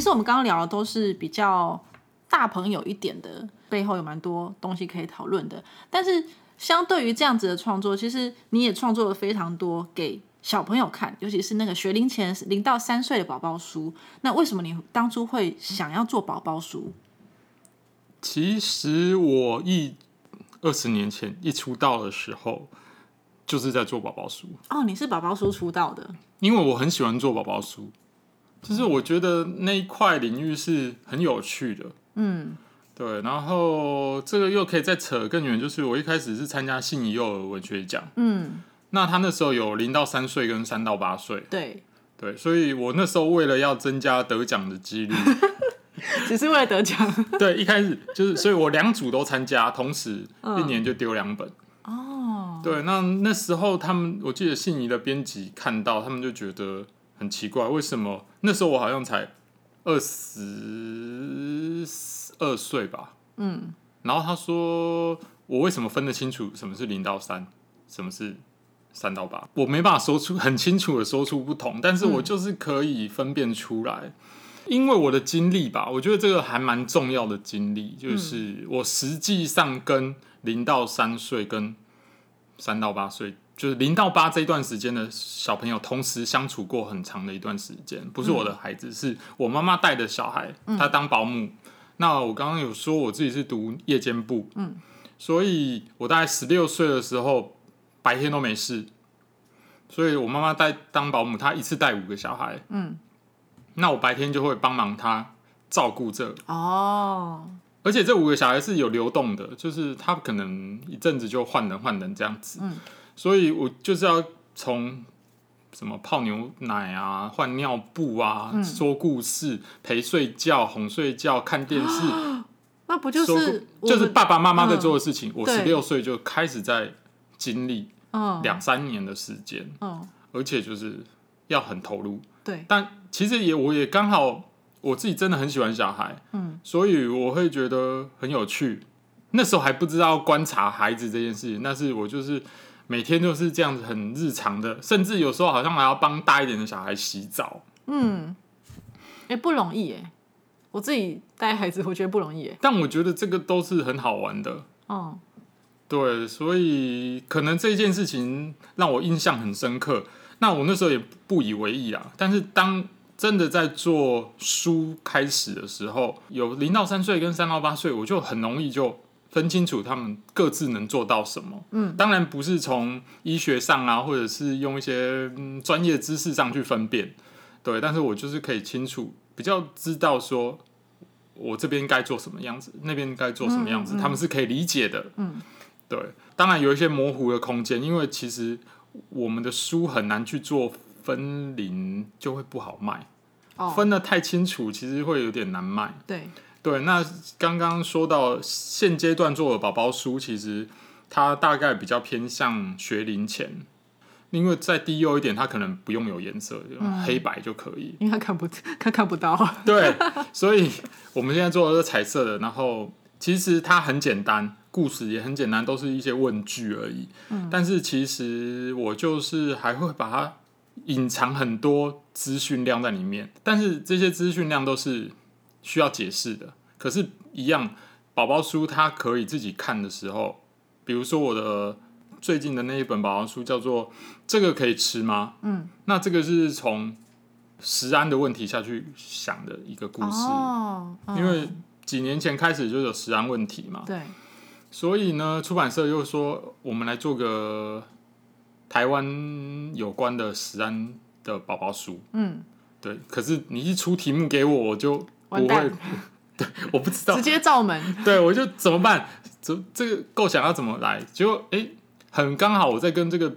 其实我们刚刚聊的都是比较大朋友一点的，背后有蛮多东西可以讨论的。但是相对于这样子的创作，其实你也创作了非常多给小朋友看，尤其是那个学龄前零到三岁的宝宝书。那为什么你当初会想要做宝宝书？其实我一二十年前一出道的时候，就是在做宝宝书。哦，你是宝宝书出道的，因为我很喜欢做宝宝书，就是我觉得那一块领域是很有趣的。嗯，对，然后这个又可以再扯更远，就是我一开始是参加信宜幼儿文学奖，嗯，那他那时候有零到三岁跟三到八岁，对，对，所以我那时候为了要增加得奖的几率，只是为了得奖。对，一开始就是，所以我两组都参加，同时嗯一年就丢两本。哦，对，那那时候他们，我记得信宜的编辑看到，他们就觉得很奇怪，为什么那时候我好像才二十二岁吧？嗯，然后他说，我为什么分得清楚什么是零到三，什么是三到八？我没办法说出很清楚的说出不同，但是我就是可以分辨出来。因为我的经历吧，我觉得这个还蛮重要的经历，就是我实际上跟零到三岁跟三到八岁，就是零到八这一段时间的小朋友同时相处过很长的一段时间，不是我的孩子，是我妈妈带的小孩，她当保姆。那我刚刚有说我自己是读夜间部，嗯，所以我大概十六岁的时候白天都没事，所以我妈妈带当保姆，她一次带五个小孩，嗯，那我白天就会帮忙她照顾这哦，而且这五个小孩是有流动的，就是他可能一阵子就换人换人这样子，嗯所以我就是要从什么泡牛奶啊、换尿布啊、嗯说故事、陪睡觉、哄睡觉、看电视，那不就说是故就是们爸爸妈妈在做的事情。我对十六岁就开始在经历嗯两三年的时间，嗯而且就是要很投入。对但其实也我也刚好我自己真的很喜欢小孩，嗯，所以我会觉得很有趣。那时候还不知道观察孩子这件事情，但是我就是每天都是这样子很日常的，甚至有时候好像还要帮大一点的小孩洗澡。嗯，哎、不容易哎，我自己带孩子，我觉得不容易哎，但我觉得这个都是很好玩的，哦、对，所以可能这件事情让我印象很深刻。那我那时候也不以为意啊，但是当真的在做书开始的时候，有零到三岁跟三到八岁，我就很容易就分清楚他们各自能做到什么。嗯，当然不是从医学上啊，或者是用一些嗯专业知识上去分辨，对，但是我就是可以清楚，比较知道说我这边该做什么样子，那边该做什么样子，嗯嗯他们是可以理解的。嗯，对，当然有一些模糊的空间，因为其实我们的书很难去做分龄，就会不好卖。哦，分的太清楚，其实会有点难卖。对，对，那刚刚说到现阶段做的宝宝书，其实它大概比较偏向学龄前，因为再低幼一点，它可能不用有颜色，黑白就可以。因为它看不 他看不到，对，所以我们现在做的是彩色的，然后其实它很简单，故事也很简单，都是一些问句而已。嗯但是其实我就是还会把它隐藏很多资讯量在里面，但是这些资讯量都是需要解释的。可是，一样，宝宝书它可以自己看的时候，比如说我的最近的那一本宝宝书叫做《这个可以吃吗》？嗯，那这个是从食安的问题下去想的一个故事，哦，嗯因为几年前开始就有食安问题嘛，对，所以呢，出版社又说我们来做个台湾有关的食安的宝宝书。嗯，对，可是你一出题目给我，我就完蛋，对，我不知道直，接照门，对我就怎么办？这这个构想要怎么来？结果哎、诶很刚好我在跟这个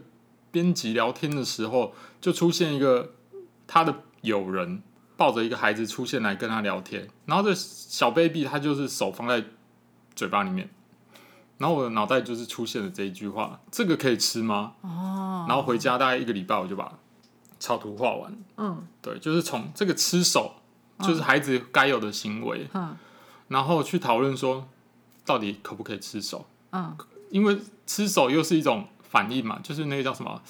编辑聊天的时候，就出现一个他的友人抱着一个孩子出现来跟他聊天，然后这小 baby 他就是手放在嘴巴里面，然后我的脑袋就是出现了这一句话：这个可以吃吗？哦，然后回家大概一个礼拜我就把草图画完。嗯对，就是从这个吃手，就是孩子该有的行为，嗯然后去讨论说到底可不可以吃手，嗯，因为吃手又是一种反应嘛，就是那个叫什么，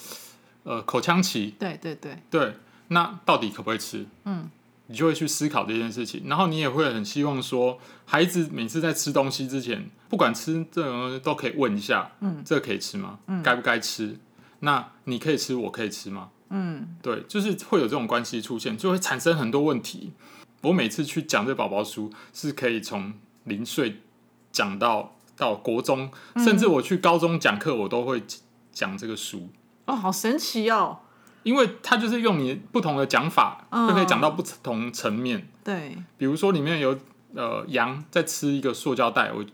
呃，口腔期，对对对，对，那到底可不可以吃？嗯，你就会去思考这件事情，然后你也会很希望说，孩子每次在吃东西之前，不管吃这种东西都可以问一下，嗯，这个可以吃吗？嗯，该不该吃？那你可以吃，我可以吃吗？嗯，对，就是会有这种关系出现，就会产生很多问题。我每次去讲这宝宝书，是可以从零岁讲到到国中，甚至我去高中讲课，我都会讲这个书。哦，好神奇哦！因为它就是用你不同的讲法，就可以讲到不同层面。对，比如说里面有呃羊在吃一个塑胶袋，我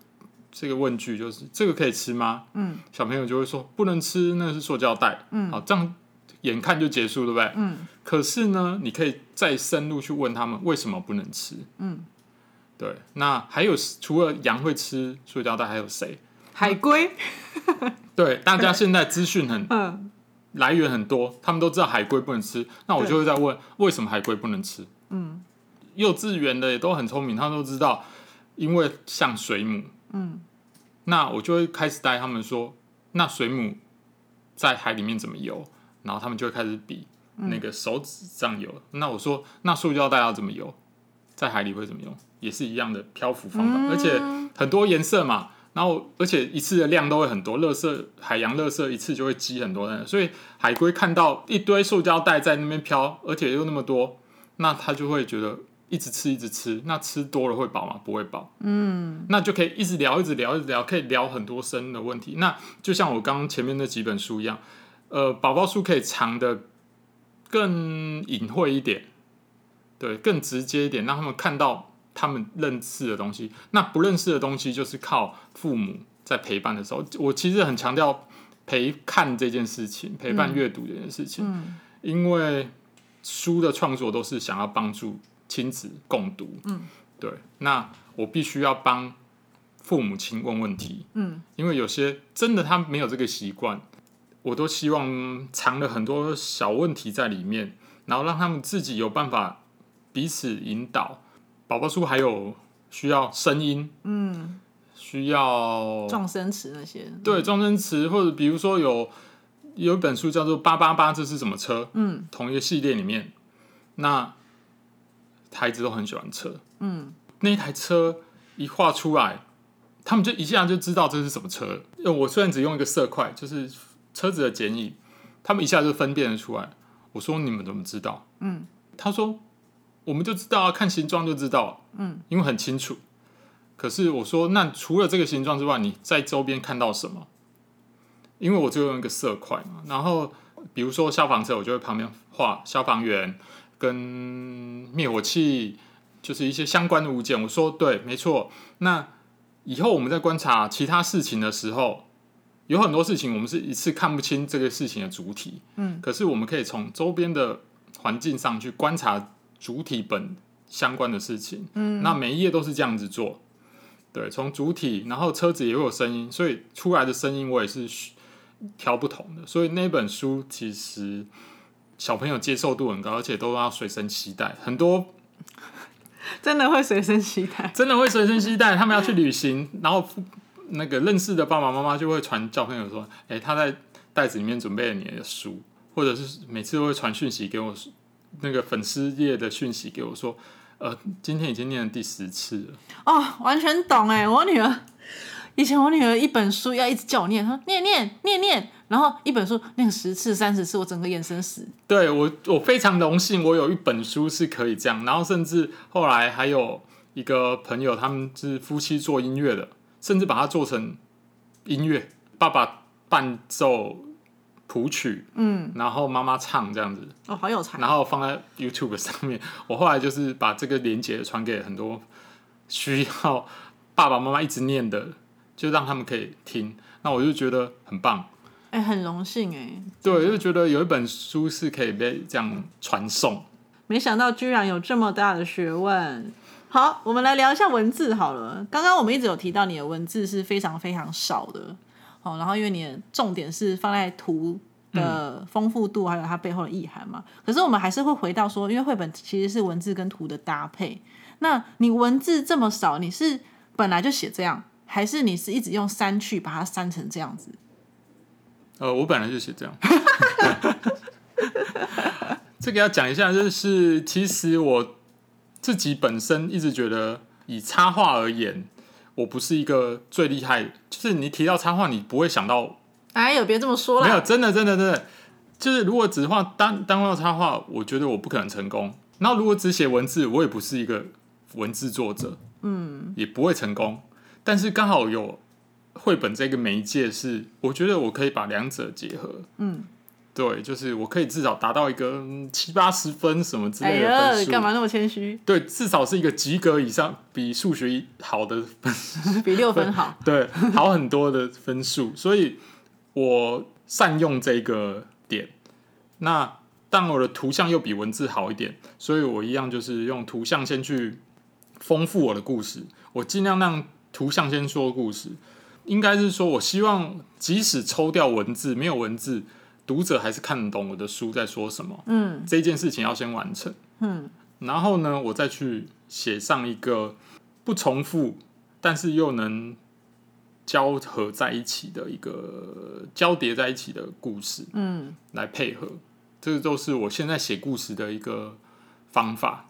这个问句就是这个可以吃吗？嗯，小朋友就会说不能吃，那是塑胶袋。嗯，好，这样眼看就结束，对不对？嗯。可是呢，你可以再深入去问他们为什么不能吃。嗯，对。那还有除了羊会吃塑胶袋，还有谁？海龟。对，大家现在资讯很。来源很多，他们都知道海龟不能吃，那我就会在问为什么海龟不能吃。嗯，幼稚园的也都很聪明，他们都知道，因为像水母。嗯，那我就会开始带他们说，那水母在海里面怎么游？然后他们就会开始比那个手指这样游。那我说，那塑胶袋要怎么游？在海里会怎么用？也是一样的漂浮方法，而且很多颜色嘛。然后，而且一次的量都会很多，垃圾海洋垃圾一次就会积很多的，所以海龟看到一堆塑胶袋在那边飘，而且又那么多，那它就会觉得一直吃一直吃，那吃多了会饱吗？不会饱。嗯，那就可以一直聊一直聊一直聊，可以聊很多深的问题。那就像我刚刚前面那几本书一样，呃，宝宝书可以藏的更隐晦一点，对，更直接一点，让他们看到。他们认识的东西，那不认识的东西，就是靠父母在陪伴的时候。我其实很强调陪看这件事情，陪伴阅读这件事情。嗯，因为书的创作都是想要帮助亲子共读。嗯，对。那我必须要帮父母亲问问题。嗯，因为有些真的他没有这个习惯，我都希望藏了很多小问题在里面，然后让他们自己有办法彼此引导。宝宝书还有需要声音，嗯，需要撞声词那些，对，撞声词或者比如说有有一本书叫做《八八八这是什么车》，嗯，同一个系列里面，那孩子都很喜欢车，嗯，那一台车一画出来，他们就一下就知道这是什么车。我虽然只用一个色块，就是车子的剪影，他们一下就分辨得出来。我说你们怎么知道？嗯，他说。我们就知道啊，看形状就知道，嗯，因为很清楚。可是我说，那除了这个形状之外，你在周边看到什么？因为我就用一个色块嘛。然后，比如说消防车，我就会旁边画消防员跟灭火器，就是一些相关的物件。我说对，没错。那以后我们在观察其他事情的时候，有很多事情我们是一次看不清这个事情的主体，嗯，可是我们可以从周边的环境上去观察。主体本相关的事情，嗯，那每一页都是这样子做，对，从主体，然后车子也会有声音，所以出来的声音我也是挑不同的，所以那本书其实小朋友接受度很高，而且都要随身携带，很多 真的会随身携带，真的会随身携带，他们要去旅行，然后那个认识的爸爸妈妈就会传照片，说，哎，他在袋子里面准备了你的书，或者是每次都会传讯息给我。那个粉丝页的讯息给我说，呃，今天已经念了第十次了。哦，完全懂哎！我女儿以前我女儿一本书要一直叫我念，说念念念念，然后一本书念十次三十次，我整个眼神死。对我，我非常荣幸，我有一本书是可以这样。然后甚至后来还有一个朋友，他们是夫妻做音乐的，甚至把它做成音乐，爸爸伴奏。谱曲，嗯，然后妈妈唱这样子，哦，好有才。然后放在 YouTube 上面，我后来就是把这个连接传给很多需要爸爸妈妈一直念的，就让他们可以听。那我就觉得很棒，哎，很荣幸哎。对，就觉得有一本书是可以被这样传送。没想到居然有这么大的学问。好，我们来聊一下文字好了。刚刚我们一直有提到你的文字是非常非常少的。好，然后因为你的重点是放在图的丰富度，还有它背后的意涵嘛。可是我们还是会回到说，因为绘本其实是文字跟图的搭配。那你文字这么少，你是本来就写这样，还是你是一直用删去把它删成这样子？呃，我本来就写这样。这个要讲一下，就是其实我自己本身一直觉得以插画而言，我不是一个最厉害，就是你提到插画，你不会想到哎呦，别这么说没有，真的真的真的，就是如果只画单单画插画，我觉得我不可能成功。然后如果只写文字，我也不是一个文字作者，嗯，也不会成功。但是刚好有绘本这个媒介是，我觉得我可以把两者结合，嗯，对，就是我可以至少达到一个嗯七八十分什么之哎类的分呀，数。干嘛那么谦虚？对，至少是一个及格以上，比数学好的分 比六分好。对，好很多的分数，所以我善用这个点。那但我的图像又比文字好一点，所以我一样就是用图像先去丰富我的故事。我尽量让图像先说故事，应该是说我希望即使抽掉文字，没有文字，读者还是看得懂我的书在说什么。嗯这件事情要先完成。嗯，然后呢，我再去写上一个不重复，但是又能交合在一起的一个交叠在一起的故事，嗯，来配合。这个都是我现在写故事的一个方法。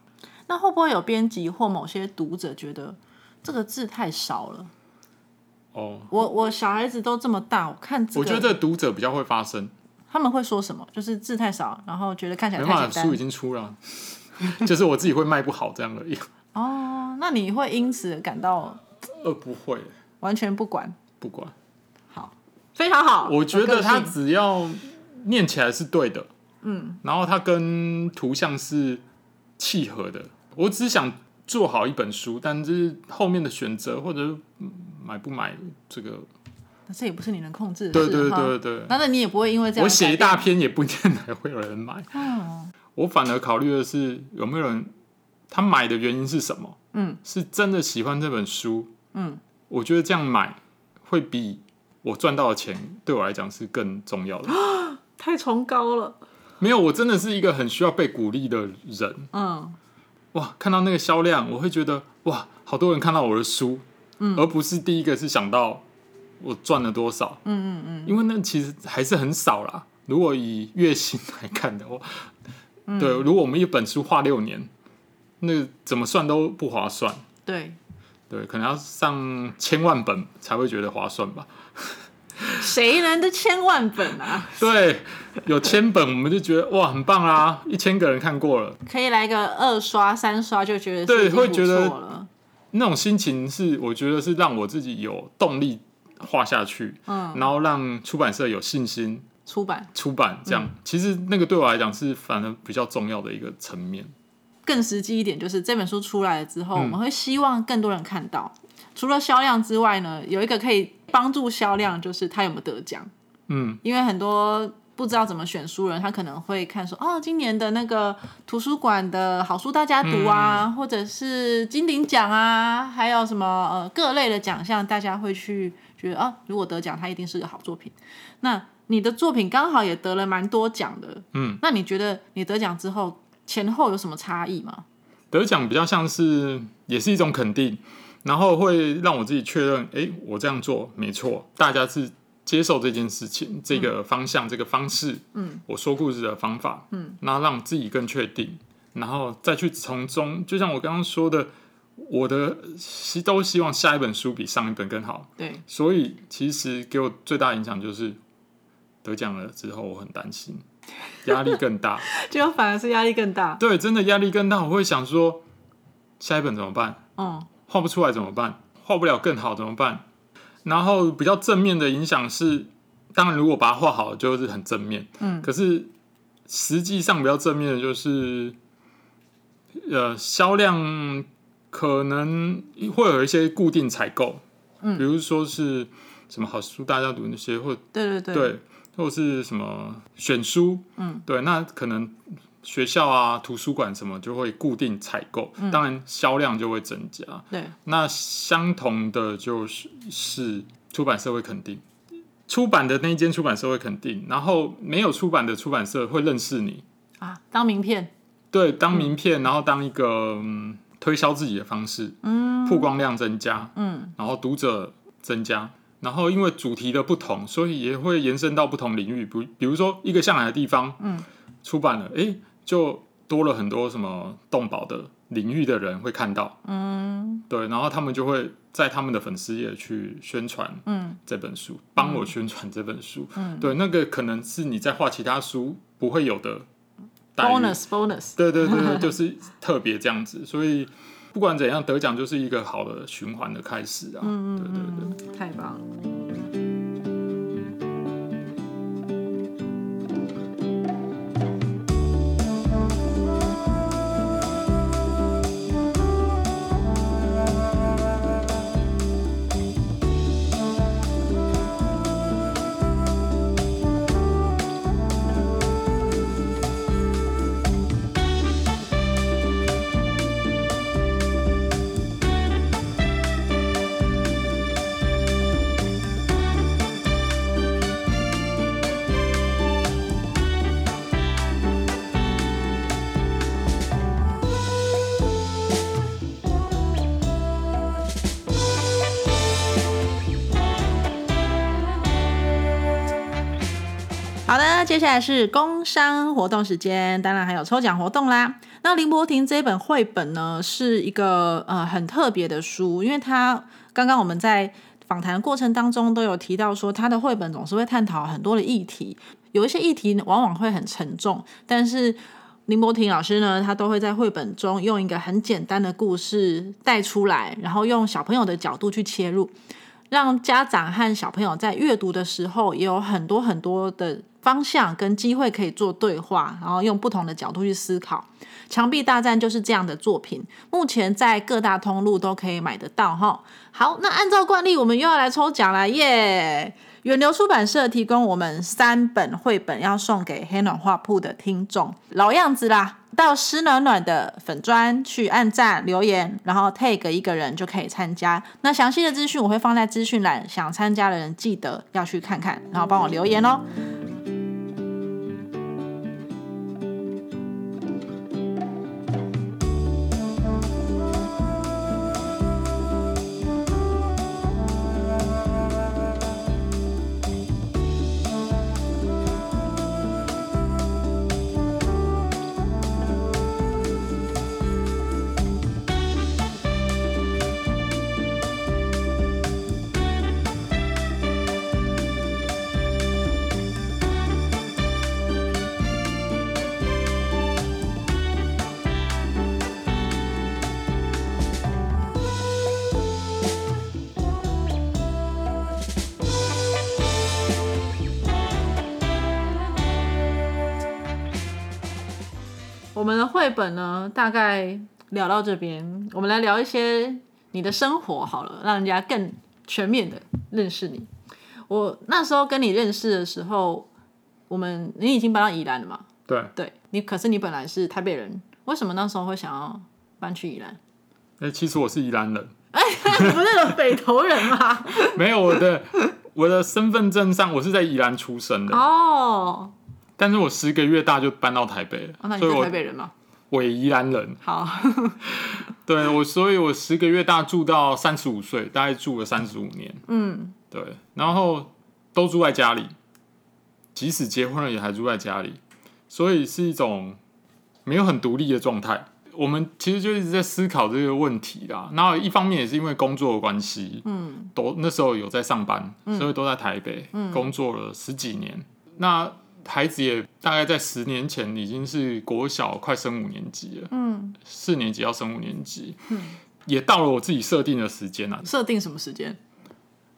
那会不会有编辑或某些读者觉得这个字太少了？哦，我我小孩子都这么大，我看这个，我觉得读者比较会发声，他们会说什么？就是字太少，然后觉得看起来没太简办法，书已单。经出了，就是我自己会卖不好这样而已。哦，那你会因此感到呃，不会，完全不管？不管。好，非常好。我觉有个得它性只要念起来是对的，嗯，然后它跟图像是契合的。我只想做好一本书，但是后面的选择或者嗯买不买这个，这也不是你能控制的对事。哈对对对，那那你也不会因为这样我写一大篇也不一定会有人买。嗯我反而考虑的是有没有人他买的原因是什么？嗯，是真的喜欢这本书。嗯，我觉得这样买会比我赚到的钱对我来讲是更重要的。太崇高了。没有，我真的是一个很需要被鼓励的人。嗯哇，看到那个销量，我会觉得哇，好多人看到我的书，嗯而不是第一个是想到我赚了多少，嗯嗯嗯，因为那其实还是很少啦。如果以月薪来看的话，对，如果我们一本书画六年，那怎么算都不划算。对，对，可能要上千万本才会觉得划算吧。谁能的千万本啊？对，有千本我们就觉得哇很棒啦，一千个人看过了，可以来个二刷、三刷就觉得是对会觉得了。那种心情是我觉得是让我自己有动力画下去，嗯，然后让出版社有信心出版出版。这样，嗯其实那个对我来讲是反而比较重要的一个层面。更实际一点，就是这本书出来了之后，嗯我们会希望更多人看到。除了销量之外呢，有一个可以帮助销量，就是他有没有得奖。嗯，因为很多不知道怎么选书人，他可能会看说，哦，今年的那个图书馆的好书大家读啊，嗯或者是金鼎奖啊，还有什么呃各类的奖项，大家会去觉得，啊，如果得奖，它一定是个好作品。那你的作品刚好也得了蛮多奖的，嗯，那你觉得你得奖之后前后有什么差异吗？得奖比较像是也是一种肯定，然后会让我自己确认，诶，我这样做没错，大家是接受这件事情、这个方向、这个方式，嗯，我说故事的方法，嗯，那让自己更确定，然后再去从中，就像我刚刚说的，我的希都希望下一本书比上一本更好，对，所以其实给我最大影响就是得奖了之后，我很担心，压力更大。就反而是压力更大。对，真的压力更大。我会想说，下一本怎么办？嗯画不出来怎么办？画不了更好怎么办？然后比较正面的影响是，当然如果把它画好，就是很正面。嗯可是实际上比较正面的就是，呃，销量可能会有一些固定采购，嗯。比如说是什么好书大家读那些，或对对对，对，或是什么选书，嗯，对，那可能学校啊、图书馆什么就会固定采购，嗯。当然销量就会增加。对，那相同的就是是出版社会肯定，出版的那一间出版社会肯定，然后没有出版的出版社会认识你，啊，当名片，对，当名片，然后当一个、嗯、推销自己的方式，嗯。曝光量增加，嗯。然后读者增加，然后因为主题的不同，所以也会延伸到不同领域。比比如说一个向来的地方，嗯，出版了，诶，就多了很多什么动保的领域的人会看到，嗯，对，然后他们就会在他们的粉丝页去宣传，嗯，这本书，帮我宣传这本书，嗯，对，那个可能是你在画其他书不会有的 bonus bonus，对对对对，就是特别这样子，所以不管怎样得奖就是一个好的循环的开始啊，嗯对对对，太棒了。接下来是工商活动时间，当然还有抽奖活动啦。那林柏廷这本绘本呢，是一个呃很特别的书，因为它刚刚我们在访谈的过程当中都有提到说，他的绘本总是会探讨很多的议题，有一些议题往往会很沉重，但是林柏廷老师呢，他都会在绘本中用一个很简单的故事带出来，然后用小朋友的角度去切入，让家长和小朋友在阅读的时候也有很多很多的。方向跟机会可以做对话，然后用不同的角度去思考。墙壁大战就是这样的作品，目前在各大通路都可以买得到哈。好，那按照惯例，我们又要来抽奖了耶！远流出版社提供我们三本绘本，要送给黑暖画铺的听众。老样子啦，到湿暖暖的粉砖去按赞留言，然后 tag 一个人就可以参加。那详细的资讯我会放在资讯栏，想参加的人记得要去看看，然后帮我留言哦。我们的绘本呢，大概聊到这边，我们来聊一些你的生活好了，让人家更全面的认识你。我那时候跟你认识的时候，我们你已经搬到宜兰了嘛？对，对你，可是你本来是台北人，为什么那时候会想要搬去宜兰？哎、其实我是宜兰人，哎，你不是有北投人吗？没有我的我的身份证上我是在宜兰出生的，哦，但是我十个月大就搬到台北了，哦那你是所以我台北人吗？我宜兰人。好，对我，所以我十个月大住到三十五岁，大概住了三十五年。嗯，对，然后都住在家里，即使结婚了也还住在家里，所以是一种没有很独立的状态。我们其实就一直在思考这个问题啦。然后一方面也是因为工作的关系，嗯，都那时候有在上班，所以都在台北、工作了十几年。那孩子也大概在十年前已经是国小快升五年级了，嗯，四年级要升五年级，嗯，也到了我自己设定的时间了。设定什么时间？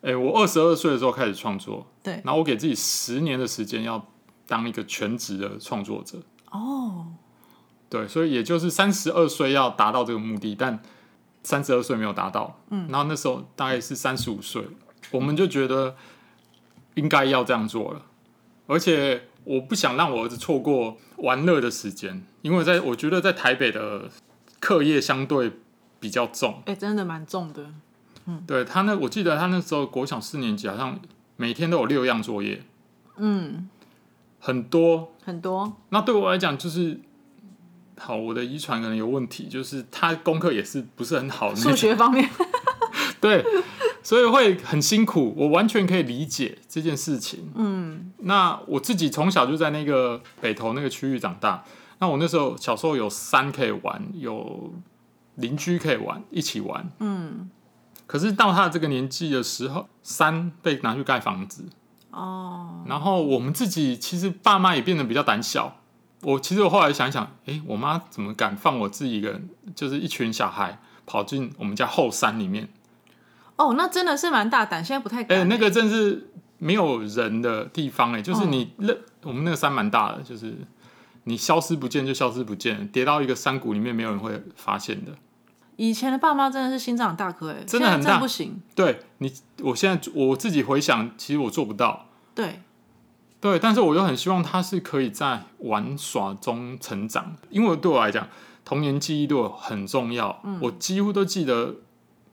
哎、我二十二岁的时候开始创作，对，然后我给自己十年的时间要当一个全职的创作者。哦，对，所以也就是三十二岁要达到这个目的，但三十二岁没有达到。嗯，然后那时候大概是三十五岁，我们就觉得应该要这样做了，而且我不想让我儿子错过玩乐的时间，因为在我觉得在台北的课业相对比较重。哎、真的蛮重的。对他那，我记得他那时候国小四年级，好像每天都有六样作业，嗯，很多。很多。那对我来讲，就是好，我的遗传可能有问题，就是他功课也是不是很好数，学方面，对，所以会很辛苦。我完全可以理解这件事情。嗯，那我自己从小就在那个北投那个区域长大，那我那时候小时候有山可以玩，有邻居可以玩，一起玩。嗯。可是到他这个年纪的时候，山被拿去盖房子。哦。然后我们自己其实爸妈也变得比较胆小。我其实我后来想想，哎，我妈怎么敢放我自己一个人，就是一群小孩跑进我们家后山里面？哦，那真的是蛮大胆，现在不太敢。哎，那个真是没有人的地方，哎，就是你那我们那个山蛮大的，就是你消失不见就消失不见，跌到一个山谷里面，没有人会发现的。以前的爸妈真的是心脏大颗，哎，真的很大，不行。对你，我现在我自己回想，其实我做不到。对。对，但是我又很希望他是可以在玩耍中成长，因为对我来讲，童年记忆对我很重要。我几乎都记得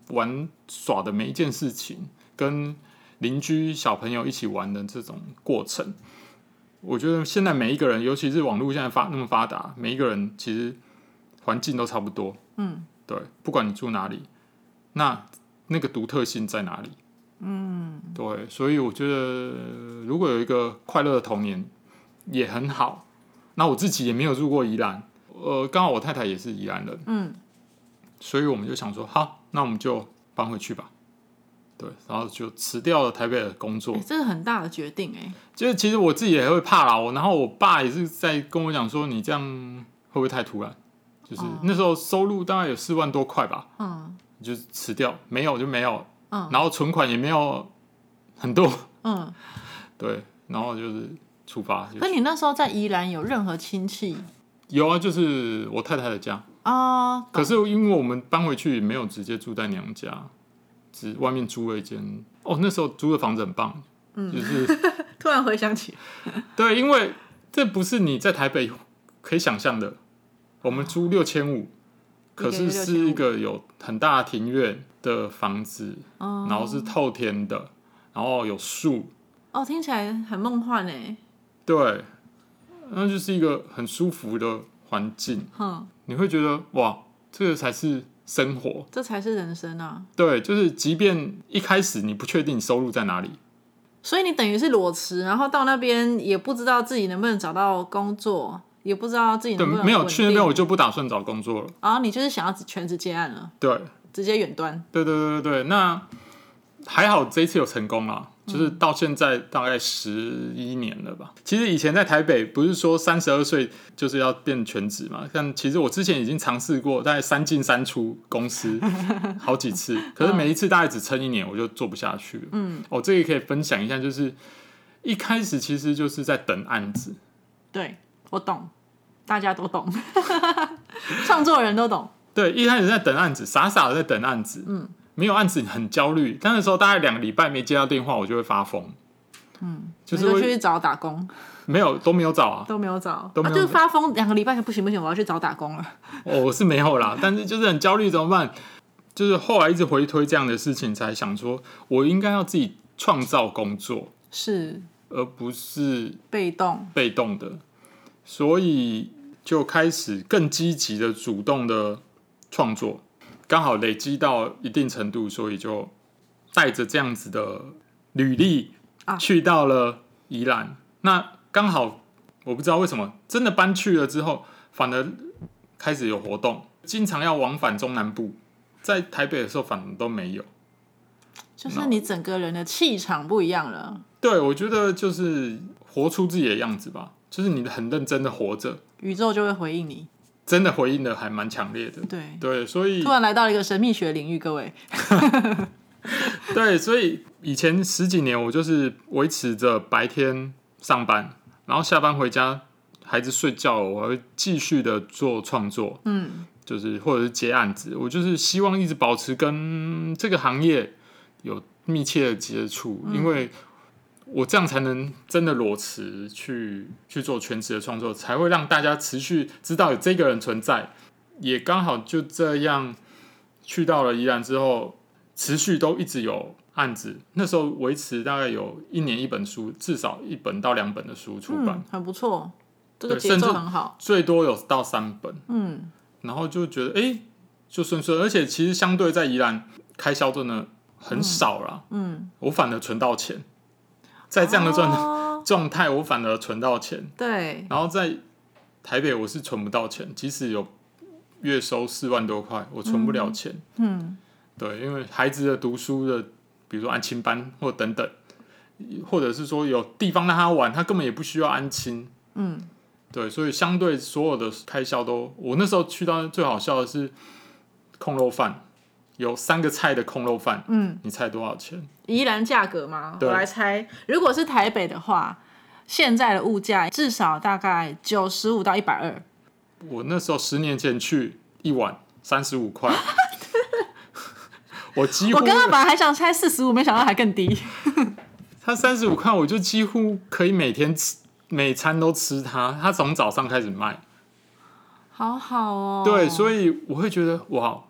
玩耍的每一件事情，跟邻居小朋友一起玩的这种过程。我觉得现在每一个人，尤其是网络现在发那么发达，每一个人其实环境都差不多。嗯，对，不管你住哪里，那那个独特性在哪里？嗯，对，所以我觉得如果有一个快乐的童年也很好。那我自己也没有住过宜兰，呃，刚好我太太也是宜兰人，嗯，所以我们就想说，好，那我们就搬回去吧。对，然后就辞掉了台北的工作，这是很大的决定哎。就是其实我自己也会怕啦，我然后我爸也是在跟我讲说，你这样会不会太突然？就是那时候收入大概有四万多块吧，嗯，就辞掉，没有就没有。嗯，然后存款也没有很多，嗯，对，然后就是出发。可你那时候在宜兰有任何亲戚？有啊，就是我太太的家啊。可是因为我们搬回去，没有直接住在娘家，只外面租了一间。哦，那时候租的房子很棒，嗯，就是 突然回想起，对，因为这不是你在台北可以想象的。我们租六千五。可是是一个有很大庭院的房子，然后是透天的，然后有树。哦，听起来很梦幻哎。对，那就是一个很舒服的环境。哼，你会觉得哇，这个才是生活，这才是人生啊。对，就是即便一开始你不确定收入在哪里，所以你等于是裸辞，然后到那边也不知道自己能不能找到工作。也不知道自己能不能没有去那边，我就不打算找工作了。啊，你就是想要全职接案了？对，直接远端。对对对对对，那还好这一次有成功了，就是到现在大概十一年了吧。其实以前在台北，不是说三十二岁就是要变全职嘛？但其实我之前已经尝试过，大概三进三出公司 好几次，可是每一次大概只撑一年，我就做不下去了。嗯，哦，这个可以分享一下，就是一开始其实就是在等案子。对。我懂，大家都懂，创作人都懂。对，一开始在等案子，傻傻的在等案子。嗯，没有案子很焦虑，但那时候大概两个礼拜没接到电话，我就会发疯。嗯，就是去找打工。没有，都没有找啊，都没有找，都没有。就是发疯两个礼拜就不行不行，我要去找打工了。我是没有啦，但是就是很焦虑，怎么办？就是后来一直回推这样的事情，才想说我应该要自己创造工作，是，而不是被动被动的。所以就开始更积极的、主动的创作，刚好累积到一定程度，所以就带着这样子的履历去到了宜兰。那刚好我不知道为什么，真的搬去了之后，反而开始有活动，经常要往返中南部。在台北的时候，反而都没有。就是你整个人的气场不一样了。对，我觉得就是活出自己的样子吧。就是你很认真的活着，宇宙就会回应你。真的回应的还蛮强烈的。对对，所以突然来到了一个神秘学领域，各位。对，所以以前十几年我就是维持着白天上班，然后下班回家，孩子睡觉，我会继续的做创作。嗯，就是或者是接案子，我就是希望一直保持跟这个行业有密切的接触，因为。我这样才能真的裸辞去去做全职的创作，才会让大家持续知道有这个人存在。也刚好就这样去到了宜兰之后，持续都一直有案子。那时候维持大概有一年一本书，至少一本到两本的书出版，很不错。这个节奏很好，最多有到三本。嗯，然后就觉得哎，就顺顺，而且其实相对在宜兰开销真的很少了。嗯，我反而存到钱。在这样的状状态，我反而存到钱。对。然后在台北，我是存不到钱，即使有月收四万多块，我存不了钱。嗯，对，因为孩子的读书的，比如说安亲班或等等，或者是说有地方让他玩，他根本也不需要安亲。嗯，对，所以相对所有的开销都，我那时候去到最好笑的是控肉饭，有三个菜的空肉饭，嗯，你猜多少钱？宜兰价格吗？我对来猜，如果是台北的话，现在的物价至少大概九十五到一百二。我那时候十年前去一碗三十五块，我几乎我刚刚本来还想猜四十五，没想到还更低。他三十五块，我就几乎可以每天吃，每餐都吃它。它从早上开始卖，好好哦。对，所以以我会觉得哇，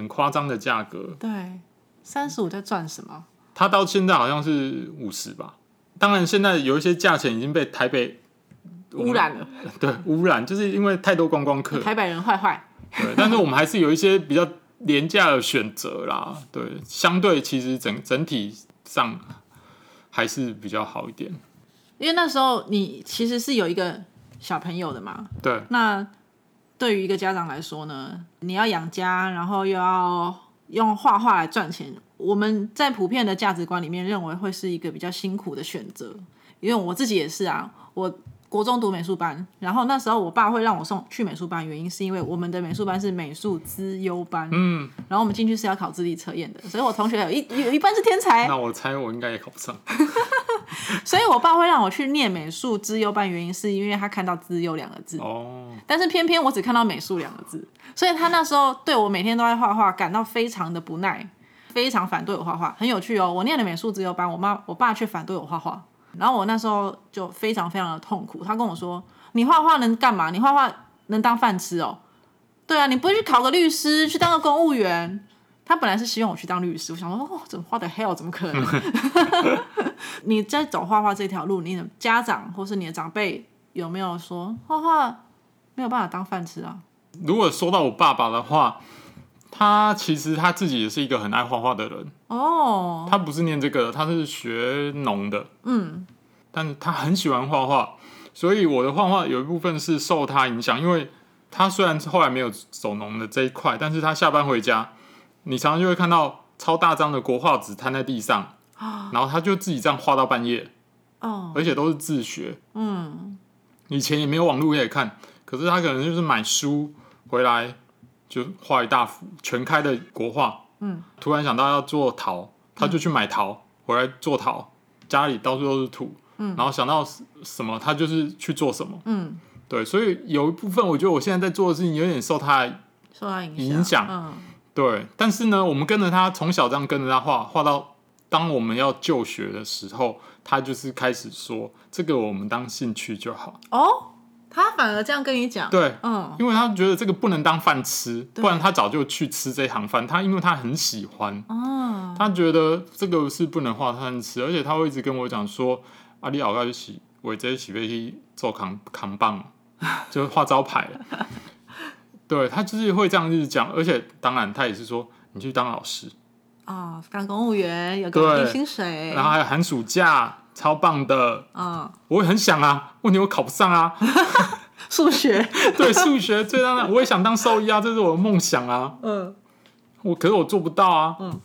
很夸张的价格。对三十五在赚什么？它到现在好像是五十吧。当然，现在有一些价钱已经被台北污染了，对污染，就是因为太多观光客。台北人坏坏。对，但是我们还是有一些比较廉价的选择啦。对，相对其实整整体上还是比较好一点。因为那时候你其实是有一个小朋友的嘛，对，那对于一个家长来说呢，你要养家，然后又要用画画来赚钱，我们在普遍的价值观里面认为会是一个比较辛苦的选择。因为我自己也是啊，我国中读美术班，然后那时候我爸会让我送去美术班，原因是因为我们的美术班是美术资优班，嗯，然后我们进去是要考智力测验的，所以我同学有一有一半是天才，那我猜我应该也考不上。所以我爸会让我去念美术资优班，原因是因为他看到“资优”两个字。哦，但是偏偏我只看到美术两个字，所以他那时候对我每天都在画画感到非常的不耐，非常反对我画画。很有趣哦，我念了美术资优班，我妈我爸却反对我画画，然后我那时候就非常非常的痛苦。他跟我说：“你画画能干嘛？你画画能当饭吃哦？对啊，你不会去考个律师，去当个公务员？”他本来是希望我去当律师，我想说，哦，怎么画的 hell 怎么可能？你在走画画这条路，你的家长或是你的长辈有没有说画画没有办法当饭吃啊？如果说到我爸爸的话，他其实他自己也是一个很爱画画的人。哦，他不是念这个的，他是学农的，嗯，但是他很喜欢画画，所以我的画画有一部分是受他影响，因为他虽然后来没有走农的这一块，但是他下班回家，你常常就会看到超大张的国画纸摊在地上，然后他就自己这样画到半夜，哦，而且都是自学，嗯，以前也没有网络可以看，可是他可能就是买书回来就画一大幅全开的国画，嗯，突然想到要做陶，他就去买陶回来做陶，家里到处都是土，嗯，然后想到什么他就是去做什么，嗯，对，所以有一部分我觉得我现在在做的事情有点受他受他影影响。嗯，对，但是呢，我们跟着他从小这样跟着他画，画到当我们要就学的时候，他就是开始说这个我们当兴趣就好，哦，他反而这样跟你讲，对，嗯，因为他觉得这个不能当饭吃，不然他早就去吃这行饭。他因为他很喜欢，哦，他觉得这个是不能画饭吃，而且他会一直跟我讲说：“啊，你后要洗，我这洗飞去做扛扛棒，就是画招牌。”对他就是会这样一直讲，而且当然他也是说你去当老师，哦，当公务员有个稳定薪水，然后还有寒暑假，超棒的。嗯，我也很想啊，问题我考不上啊。数学，对，数学最当然我也想当兽医啊，这是我的梦想啊。嗯，我可是我做不到啊。嗯。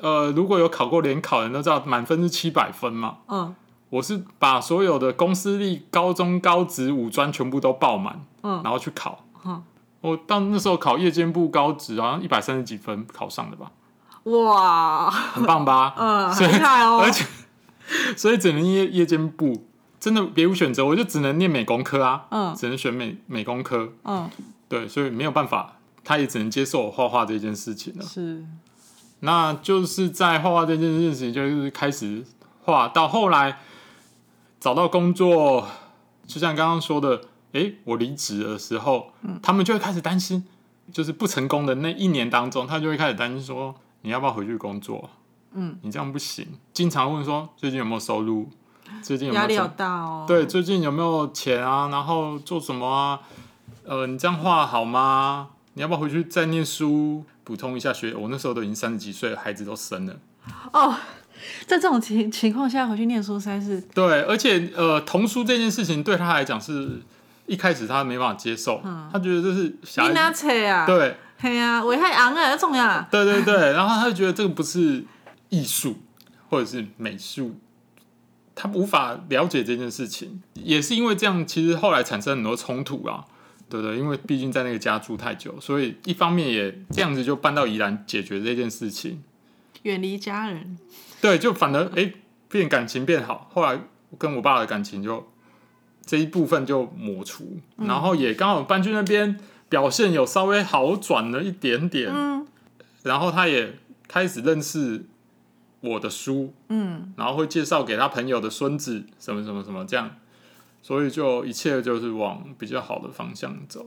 呃，如果有考过联考的人都知道，满分是七百分嘛。嗯，我是把所有的公私立、高中、高职、五专全部都报满，嗯然后去考。嗯我到那时候考夜间部高职，好像一百三十几分考上的吧，哇，很棒吧？嗯，很厉害哦而，且所以只能夜夜间部，真的别无选择，我就只能念美工科啊，嗯只能选美美工科。嗯，对，所以没有办法，他也只能接受我画画这件事情了。是，那就是在画画这件事情，就是开始画，到后来找到工作，就像刚刚说的，诶，我离职的时候，他们就会开始担心，就是不成功的那一年当中，他就会开始担心说，你要不要回去工作？嗯，你这样不行。经常问说，最近有没有收入？最近有没有压力好大哦，对，最近有没有钱啊？然后做什么啊？呃，你这样画好吗？你要不要回去再念书，补充一下学？我那时候都已经三十几岁了，孩子都生了。哦，在这种情情况下回去念书实在是，对，而且呃，童书这件事情对他来讲是一开始他没办法接受，他觉得这是小？对。嘿啊，危害昂啊，那种呀。对对对，然后他就觉得这个不是艺术或者是美术，他无法了解这件事情，也是因为这样，其实后来产生很多冲突啊，对不对？因为毕竟在那个家住太久，所以一方面也这样子就搬到宜兰解决这件事情，远离家人，对，就反而哎变感情变好，后来跟我爸的感情就这一部分就抹除，然后也刚好搬去那边，表现有稍微好转了一点点，嗯。然后他也开始认识我的书，嗯，然后会介绍给他朋友的孙子，什么什么什么这样，所以就一切就是往比较好的方向走。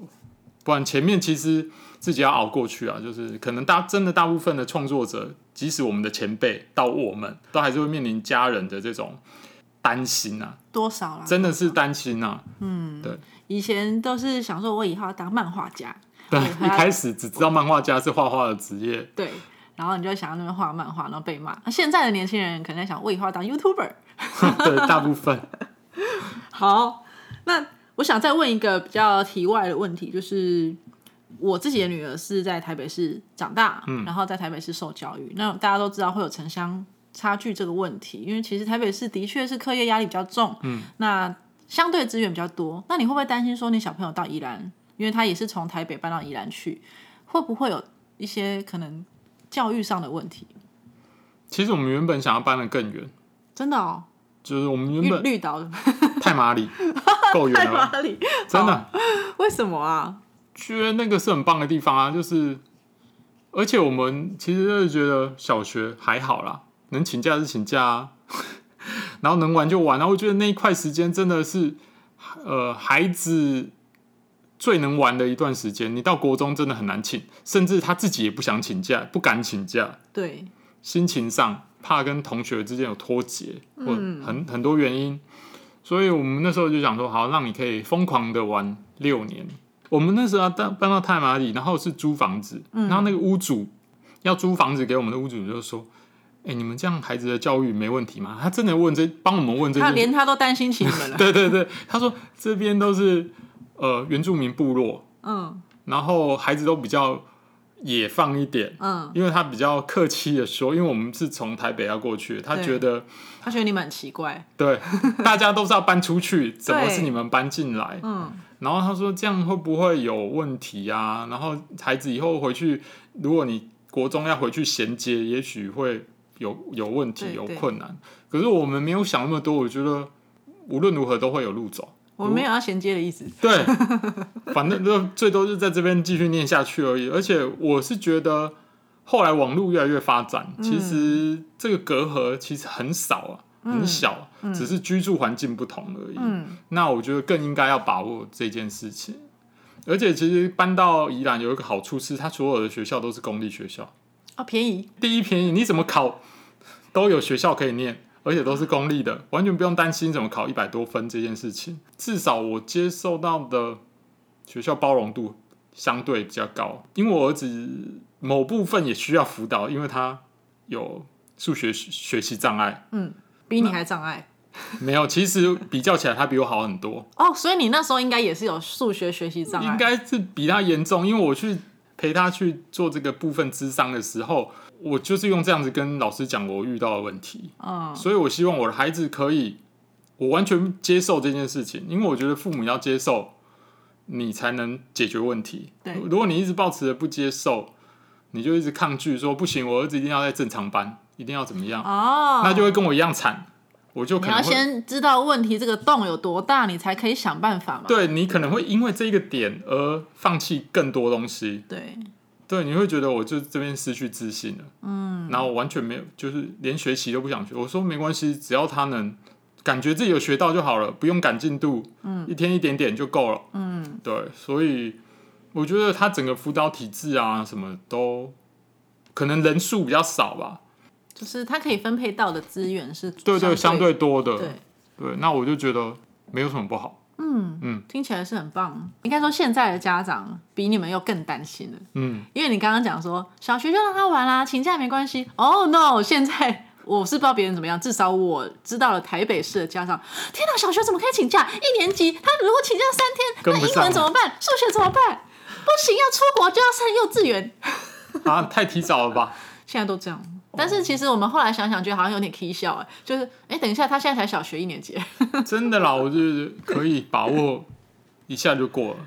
不然前面其实自己要熬过去啊，就是可能大真的大部分的创作者，即使我们的前辈到我们，都还是会面临家人的这种担心啊，多少啦？真的是担心啊。以前都是想说，我以后要当漫画家，对，一开始只知道漫画家是画画的职业，对，然后你就想要那边画漫画，然后被骂。那现在的年轻人可能在想，我以后要当 YouTuber。对，大部分。好，那我想再问一个比较题外的问题，就是我自己的女儿是在台北市长大，嗯然后在台北市受教育。那大家都知道会有城乡差距这个问题，因为其实台北市的确是课业压力比较重，嗯，那相对资源比较多。那你会不会担心说，你小朋友到宜兰，因为他也是从台北搬到宜兰去，会不会有一些可能教育上的问题？其实我们原本想要搬得更远，真的哦，就是我们原绿本绿岛太麻里 够远了吧，哪里？真的。为什么啊？觉得那个是很棒的地方啊，就是，而且我们其实就是觉得小学还好啦，能请假是请假啊，然后能玩就玩，然后我觉得那一块时间真的是，呃，孩子最能玩的一段时间。你到国中真的很难请，甚至他自己也不想请假，不敢请假，对，心情上怕跟同学之间有脱节，或很很多原因，所以我们那时候就想说，好，让你可以疯狂的玩六年。我们那时候搬搬到太马里，然后是租房子，然后那个屋主要租房子给我们的屋主就说：“哎、你们这样孩子的教育没问题吗？”他真的问这，帮我们问这他。连他都担心起你们了。对对对，他说这边都是呃原住民部落，嗯然后孩子都比较野放一点，嗯，因为他比较客气的说，因为我们是从台北要过去，他对觉得他觉得你们很奇怪。对大家都是要搬出去，怎么是你们搬进来？嗯，然后他说这样会不会有问题啊？然后孩子以后回去，如果你国中要回去衔接，也许会有有问题、有困难。可是我们没有想那么多，我觉得无论如何都会有路走。我们没有要衔接的意思。对，反正就最多就在这边继续念下去而已。而且我是觉得，后来网络越来越发展，其实这个隔阂其实很少啊，很小，只是居住环境不同而已。嗯，那我觉得更应该要把握这件事情。而且其实搬到宜兰有一个好处是，它所有的学校都是公立学校，哦，便宜。第一便宜，你怎么考都有学校可以念，而且都是公立的，完全不用担心怎么考一百多分这件事情。至少我接受到的学校包容度相对比较高，因为我儿子某部分也需要辅导，因为他有数学学习障碍。嗯比你还障碍没有，其实比较起来，他比我好很多，哦，所以你那时候应该也是有数学学习障碍。应该是比他严重。因为我去陪他去做这个部分智商的时候，我就是用这样子跟老师讲我遇到的问题。嗯，所以我希望我的孩子可以，我完全接受这件事情，因为我觉得父母要接受，你才能解决问题。对如果你一直抱持着不接受，你就一直抗拒说不行，我儿子一定要在正常班，一定要怎么样，哦，那就会跟我一样惨。我就可你要先知道问题这个洞有多大，你才可以想办法嘛。对你可能会因为这一个点而放弃更多东西。对对，你会觉得我就这边失去自信了，嗯，然后完全没有，就是连学习都不想学。我说没关系，只要他能感觉自己有学到就好了，不用赶进度，嗯，一天一点点就够了，嗯，对，所以我觉得他整个辅导体制啊，什么都可能人数比较少吧，就是他可以分配到的资源是对对，相对对多的，对，对，那我就觉得没有什么不好，嗯嗯听起来是很棒。应该说现在的家长比你们又更担心了，嗯，因为你刚刚讲说小学就让他玩啦、请假没关系。哦、no，现在我是不知道别人怎么样，至少我知道了台北市的家长，天哪，小学怎么可以请假？一年级他如果请假三天，那英文怎么办？数学怎么办？不行，要出国就要上幼稚园。啊，太提早了吧？现在都这样。但是其实我们后来想想，觉得好像有点 k 笑哎，就是哎，等一下，他现在才小学一年级，真的啦，我就是可以把握一下就过了。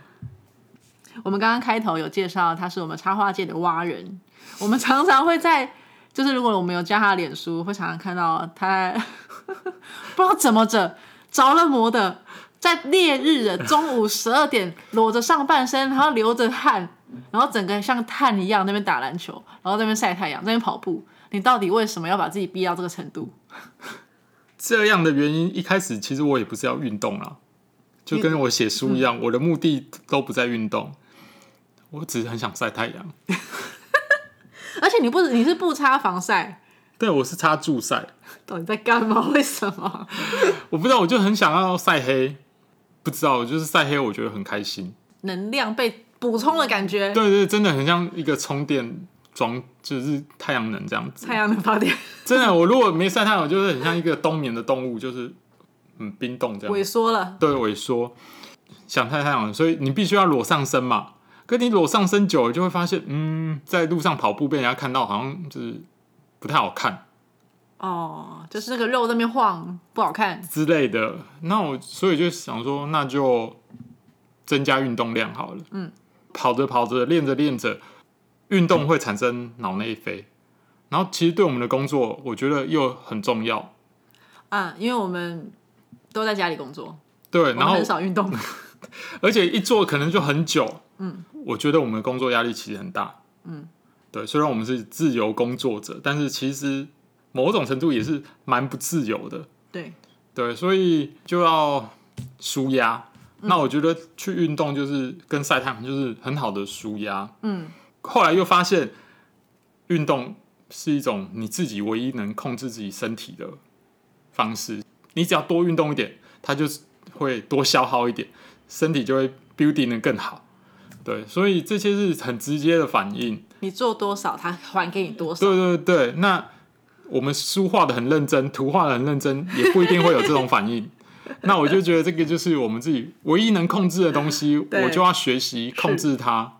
我们刚刚开头有介绍，他是我们插画界的蛙人。我们常常会在，就是如果我们有加他的脸书，会常常看到他 不知道怎么着着了魔的，在烈日的中午十二点裸着上半身，然后流着汗，然后整个像炭一样那边打篮球，然后在那边晒太阳，在那边跑步。你到底为什么要把自己逼到这个程度？这样的原因，一开始其实我也不是要运动啦，就跟我写书一样，我的目的都不在运动，我只是很想晒太阳。而且你不你是不擦防晒，对，我是擦助晒，到底在干嘛？为什么？我不知道，我就很想要晒黑，不知道，就是晒黑，我觉得很开心。能量被补充的感觉，对对，真的很像一个充电装，就是太阳能这样子。太阳能发电 真的，我如果没晒太阳，我就是很像一个冬眠的动物，就是嗯冰冻这样。萎缩了。对，萎缩，想晒太阳，所以你必须要裸上身嘛。可你裸上身久了，就会发现，嗯，在路上跑步被人家看到，好像就是不太好看哦，就是那个肉在那边晃，不好看。之类的。那我所以就想说，那就增加运动量好了。嗯，跑着跑着，练着练着，运动会产生脑内啡，然后其实对我们的工作，我觉得又很重要。啊，因为我们都在家里工作，对，然后很少运动。而且一做可能就很久。嗯，我觉得我们的工作压力其实很大。嗯，对，虽然我们是自由工作者，但是其实某种程度也是蛮不自由的。对，对，所以就要舒压。那我觉得去运动就是跟晒太阳就是很好的舒压。嗯，后来又发现，运动是一种你自己唯一能控制自己身体的方式。你只要多运动一点，它就是会多消耗一点，身体就会 building 的更好。对，所以这些是很直接的反应。你做多少，它还给你多少。对对对，那我们书画的很认真，图画的很认真，也不一定会有这种反应。那我就觉得这个就是我们自己唯一能控制的东西，我就要学习控制它。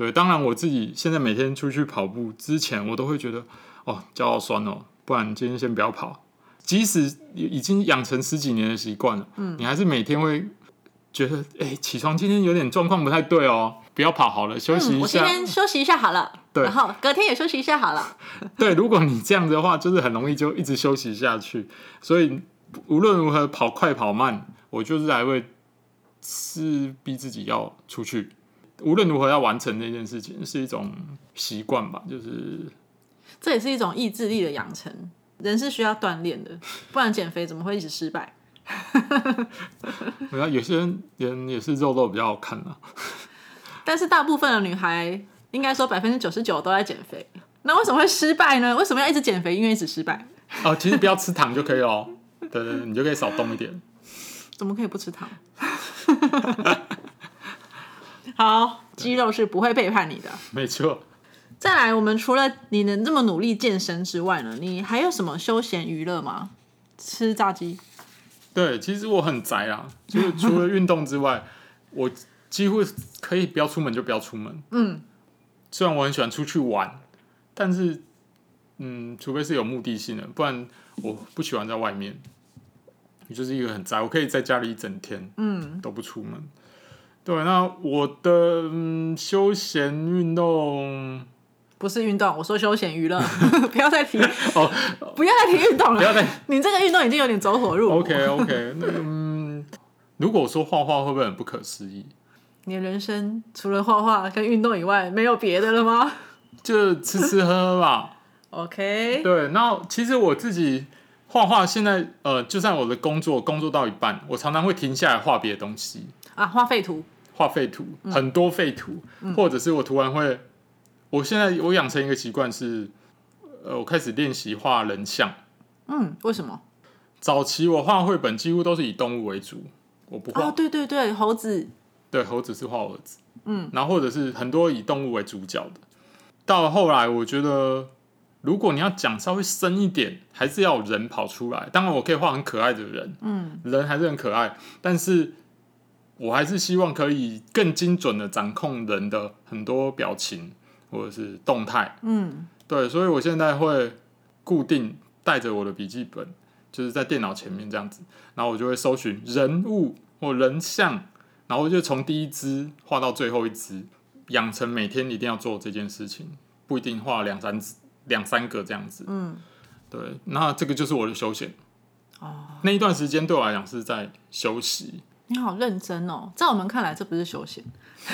对，当然我自己现在每天出去跑步之前，我都会觉得哦脚好酸哦，不然今天先不要跑。即使已经养成十几年的习惯了，嗯，你还是每天会觉得，哎、起床今天有点状况不太对哦，不要跑好了，休息嗯，一我今。天休息一下好了，对然后隔天也休息一下好了。对，如果你这样子的话，就是很容易就一直休息下去。所以无论如何跑快跑慢，我就是还会是逼自己要出去。无论如何要完成这件事情，是一种习惯吧，就是这也是一种意志力的养成，人是需要锻炼的，不然减肥怎么会一直失败？我要有些人人也是肉肉比较好看啊。但是大部分的女孩，应该说百分之九十九都在减肥，那为什么会失败呢？为什么要一直减肥，因为一直失败？哦，其实不要吃糖就可以哦。对对对，你就可以少动一点。怎么可以不吃糖？好，肌肉是不会背叛你的。没错。再来，我们除了你能这么努力健身之外呢，你还有什么休闲娱乐吗？吃炸鸡，对，其实我很宅啊，就是除了运动之外，我几乎可以不要出门就不要出门。嗯，虽然我很喜欢出去玩，但是，嗯，除非是有目的性的，不然我不喜欢在外面。你就是一个很宅，我可以在家里一整天，嗯，都不出门。对，那我的、嗯、休闲运动，不是运动，我说休闲娱乐，不要再提哦，不要再提运动了。不要再你这个运动已经有点走火入魔。OK OK，那嗯，如果说画画会不会很不可思议？你的人生除了画画跟运动以外，没有别的了吗就吃吃喝喝吧。？OK，对，然后其实我自己画画，现在呃，就算我的工作工作到一半，我常常会停下来画别的东西，啊，画废图，画废图，很多废图，或者是我突然会，我现在我养成一个习惯是，呃，我开始练习画人像。嗯，为什么？早期我画绘本几乎都是以动物为主，我不画，哦，对对对，猴子，对，猴子是画儿子，嗯，然后或者是很多以动物为主角的。到了后来，我觉得如果你要讲稍微深一点，还是要有人跑出来。当然，我可以画很可爱的人，嗯，人还是很可爱，但是我还是希望可以更精准的掌控人的很多表情或者是动态。嗯，对，所以我现在会固定带着我的笔记本，就是在电脑前面这样子，然后我就会搜寻人物或人像，然后就从第一只画到最后一只，养成每天一定要做这件事情，不一定画两三只、两三个这样子。嗯，对，那这个就是我的休闲。哦，那一段时间对我来讲是在休息，你好认真哦，在我们看来这不是休闲，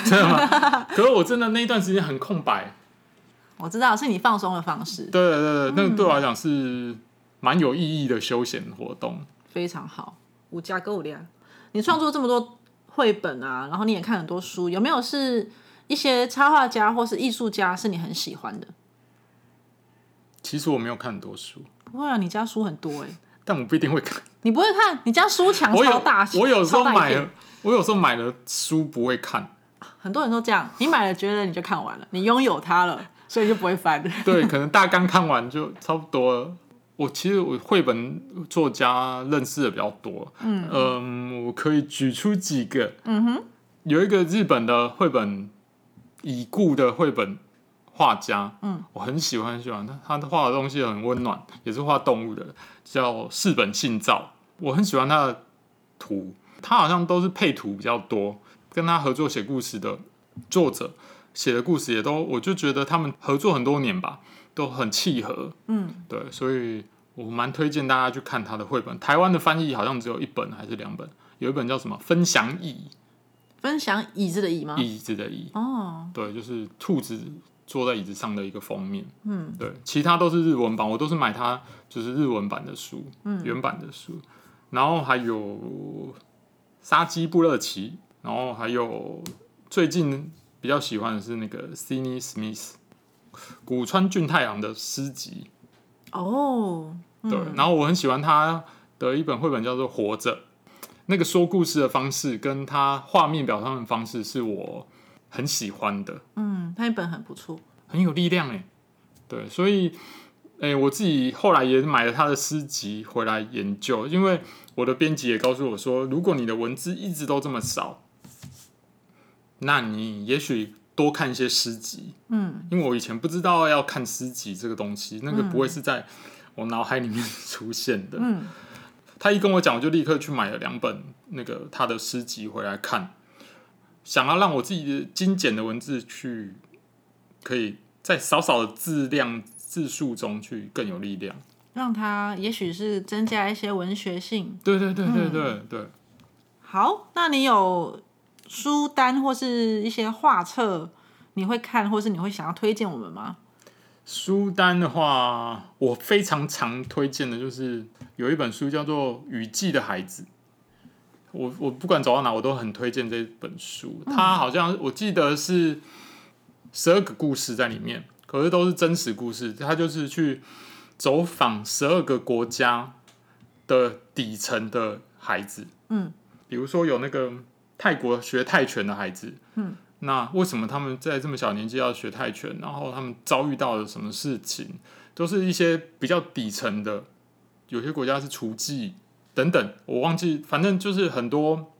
真的吗？可是我真的那一段时间很空白。我知道是你放松的方式，对对对，那对我来讲是蛮有意义的休闲活动。非常好，五加够量。你创作这么多绘本啊，然后你也看很多书，有没有是一些插画家或是艺术家是你很喜欢的？其实我没有看很多书，不会啊，你家书很多哎、但我不一定会看。你不会看？你家书墙我有超大，我有时候超大一片买了，我有时候买了书不会看。很多人都这样，你买了觉得你就看完了，你拥有它了，所以就不会翻。对，可能大纲看完就差不多了。我其实我绘本作家认识的比较多，嗯我可以举出几个，嗯哼，有一个日本的绘本已故的绘本画家，嗯，我很喜欢很喜欢。他，他画的东西很温暖，也是画动物的，叫四本信照，我很喜欢他的图，他好像都是配图比较多，跟他合作写故事的作者写的故事也都，我就觉得他们合作很多年吧，都很契合，嗯，对，所以我蛮推荐大家去看他的绘本。台湾的翻译好像只有一本还是两本，有一本叫什么《分享椅分享椅子的椅吗》，？椅子的椅，哦，对，就是兔子坐在椅子上的一个封面。嗯，对，其他都是日文版，我都是买它就是日文版的书，嗯原版的书。然后还有杀鸡布勒奇，然后还有最近比较喜欢的是那个 Sidney Smith 古川俊太郎的诗集，哦，嗯对，然后我很喜欢他的一本绘本叫做《活着》，那个说故事的方式跟他画面表现的方式是我很喜欢的，嗯，他一本很不错。很有力量哎。对，所以哎、我自己后来也买了他的诗集回来研究，因为我的编辑也告诉我说，如果你的文字一直都这么少，那你也许多看一些诗集，嗯，因为我以前不知道要看诗集这个东西，那个不会是在我脑海里面出现的。嗯，他一跟我讲，我就立刻去买了两本那个他的诗集回来看，想要让我自己的精简的文字去，可以在少少的字量字数中去更有力量。让它也许是增加一些文学性。对对对对对对，好，那你有书单或是一些画册，你会看，或是你会想要推荐我们吗？书单的话，我非常常推荐的就是有一本书叫做《雨季的孩子》。我我不管走到哪，我都很推荐这本书。它好像我记得是十二个故事在里面，可是都是真实故事。它就是去走访十二个国家的底层的孩子。嗯，比如说有那个泰国学泰拳的孩子。嗯。那为什么他们在这么小年纪要学泰拳？然后他们遭遇到了什么事情？都是一些比较底层的，有些国家是厨妓等等，我忘记，反正就是很多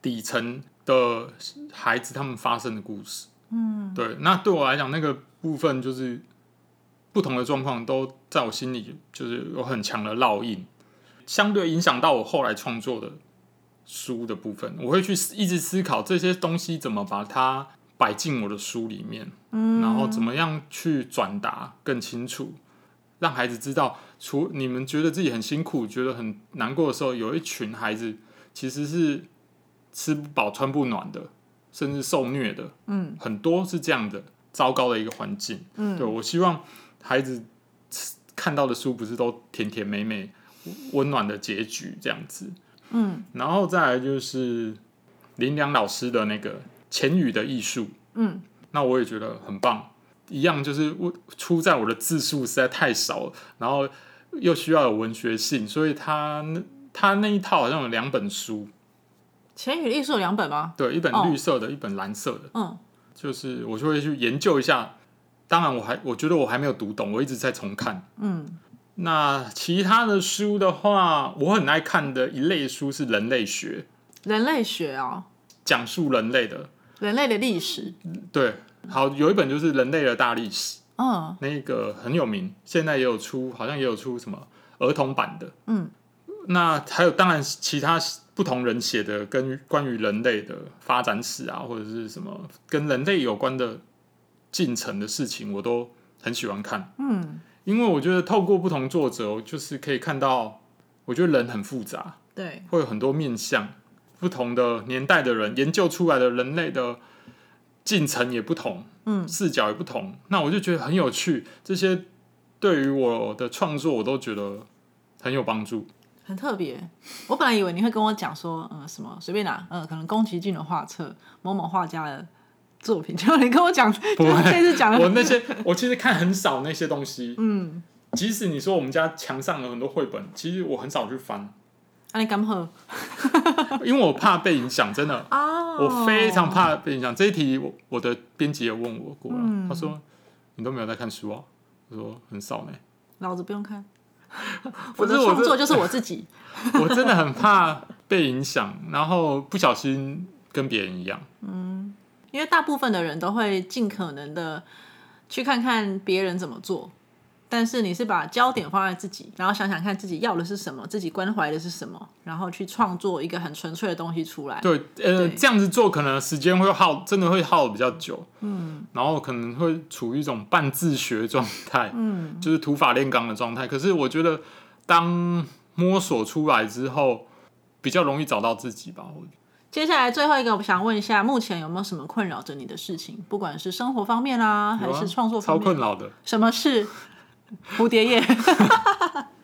底层的孩子他们发生的故事。嗯，对。那对我来讲，那个部分就是不同的状况都在我心里就是有很强的烙印，相对影响到我后来创作的书的部分，我会去一直思考这些东西怎么把它摆进我的书里面，嗯，然后怎么样去转达更清楚，让孩子知道，除你们觉得自己很辛苦、觉得很难过的时候，有一群孩子其实是吃不饱、穿不暖的，甚至受虐的，嗯，很多是这样的糟糕的一个环境，嗯，对我希望孩子看到的书不是都甜甜美美、温暖的结局这样子，嗯。然后再来就是林良老师的那个浅语的艺术，嗯，那我也觉得很棒。一样就是我出在我的字数实在太少了，然后又需要有文学性，所以他那他那一套好像有两本书，前语的艺术有两本吗？对，一本哦绿色的，一本蓝色的，嗯。就是我就会去研究一下当然我还我觉得我还没有读懂，我一直在重看。嗯，那其他的书的话，我很爱看的一类书是人类学，人类学哦，讲述人类的，人类的历史。对，好有一本就是人类的大历史，嗯那个很有名，现在也有出，好像也有出什么儿童版的。嗯，那还有当然其他不同人写的跟关于人类的发展史啊，或者是什么跟人类有关的进程的事情，我都很喜欢看。嗯，因为我觉得透过不同作者，就是可以看到，我觉得人很复杂，对，会有很多面向，不同的年代的人研究出来的人类的进程也不同，嗯，视角也不同。那我就觉得很有趣，这些对于我的创作，我都觉得很有帮助。很特别。我本来以为你会跟我讲说，嗯，什么随便拿，嗯，可能宫崎骏的画册，某某画家的作品，结果你跟我讲，不就是这次讲的，我那些我其实看很少那些东西，嗯，即使你说我们家墙上有很多绘本，其实我很少去翻，啊，你 因为我怕被影响，真的。啊？我非常怕被影响。这一题我我的编辑也问我过了，嗯他说你都没有在看书啊？我说很少呢。老子不用看，我的创作就是我自己。我真的很怕被影响，然后不小心跟别人一样。因为大部分的人都会尽可能的去看看别人怎么做，但是你是把焦点放在自己，然后想想看自己要的是什么，自己关怀的是什么，然后去创作一个很纯粹的东西出来。对，呃，对这样子做可能时间会耗，真的会耗得比较久。嗯，然后可能会处于一种半自学状态，嗯，就是土法炼钢的状态。可是我觉得，当摸索出来之后，比较容易找到自己吧。我接下来最后一个，我想问一下，目前有没有什么困扰着你的事情？不管是生活方面啦，还是创作超方面，超困扰的。什么事？蝴蝶叶，